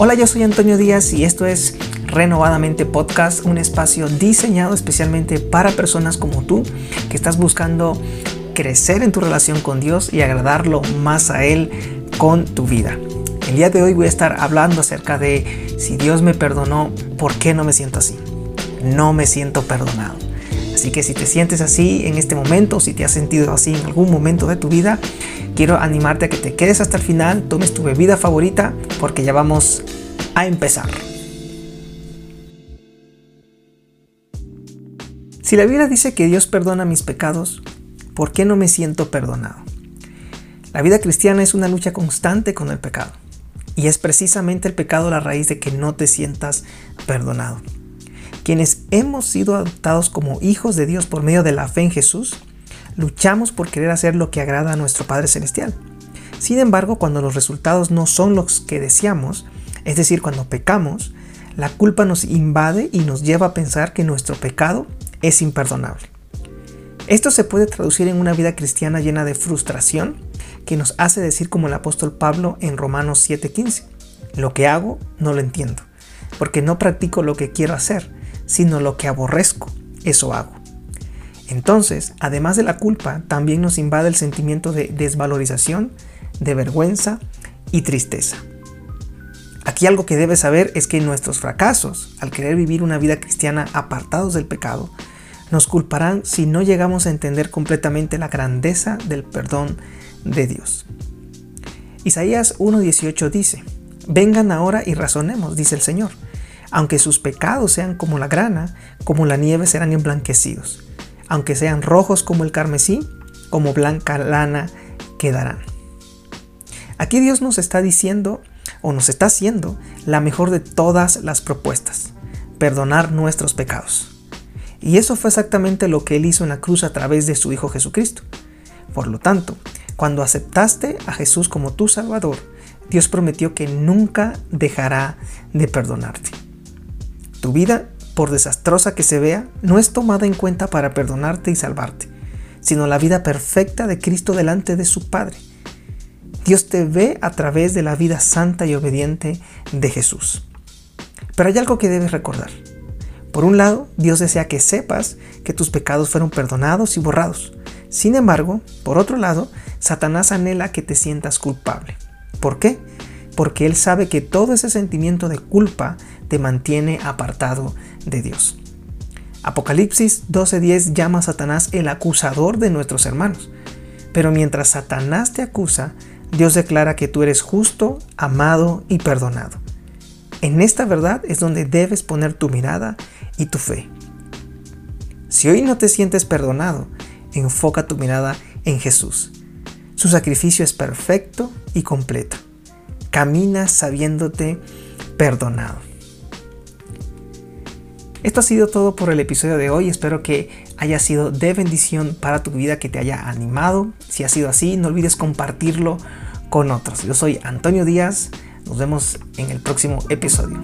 Hola, yo soy Antonio Díaz y esto es Renovadamente Podcast, un espacio diseñado especialmente para personas como tú que estás buscando crecer en tu relación con Dios y agradarlo más a Él con tu vida. El día de hoy voy a estar hablando acerca de si Dios me perdonó, ¿por qué no me siento así? No me siento perdonado. Así que si te sientes así en este momento, si te has sentido así en algún momento de tu vida, quiero animarte a que te quedes hasta el final, tomes tu bebida favorita, porque ya vamos a empezar. Si la Biblia dice que Dios perdona mis pecados, ¿por qué no me siento perdonado? La vida cristiana es una lucha constante con el pecado. Y es precisamente el pecado la raíz de que no te sientas perdonado. Quienes hemos sido adoptados como hijos de Dios por medio de la fe en Jesús, luchamos por querer hacer lo que agrada a nuestro Padre Celestial. Sin embargo, cuando los resultados no son los que deseamos, es decir, cuando pecamos, la culpa nos invade y nos lleva a pensar que nuestro pecado es imperdonable. Esto se puede traducir en una vida cristiana llena de frustración que nos hace decir como el apóstol Pablo en Romanos 7:15, lo que hago no lo entiendo, porque no practico lo que quiero hacer, sino lo que aborrezco, eso hago. Entonces, además de la culpa, también nos invade el sentimiento de desvalorización, de vergüenza y tristeza. Aquí algo que debes saber es que nuestros fracasos, al querer vivir una vida cristiana apartados del pecado, nos culparán si no llegamos a entender completamente la grandeza del perdón de Dios. Isaías 1.18 dice, Vengan ahora y razonemos, dice el Señor aunque sus pecados sean como la grana, como la nieve serán emblanquecidos. Aunque sean rojos como el carmesí, como blanca lana quedarán. Aquí Dios nos está diciendo o nos está haciendo la mejor de todas las propuestas, perdonar nuestros pecados. Y eso fue exactamente lo que Él hizo en la cruz a través de su Hijo Jesucristo. Por lo tanto, cuando aceptaste a Jesús como tu Salvador, Dios prometió que nunca dejará de perdonarte. Tu vida, por desastrosa que se vea, no es tomada en cuenta para perdonarte y salvarte, sino la vida perfecta de Cristo delante de su Padre. Dios te ve a través de la vida santa y obediente de Jesús. Pero hay algo que debes recordar. Por un lado, Dios desea que sepas que tus pecados fueron perdonados y borrados. Sin embargo, por otro lado, Satanás anhela que te sientas culpable. ¿Por qué? Porque él sabe que todo ese sentimiento de culpa te mantiene apartado de Dios. Apocalipsis 12:10 llama a Satanás el acusador de nuestros hermanos. Pero mientras Satanás te acusa, Dios declara que tú eres justo, amado y perdonado. En esta verdad es donde debes poner tu mirada y tu fe. Si hoy no te sientes perdonado, enfoca tu mirada en Jesús. Su sacrificio es perfecto y completo. Camina sabiéndote perdonado. Esto ha sido todo por el episodio de hoy. Espero que haya sido de bendición para tu vida, que te haya animado. Si ha sido así, no olvides compartirlo con otros. Yo soy Antonio Díaz. Nos vemos en el próximo episodio.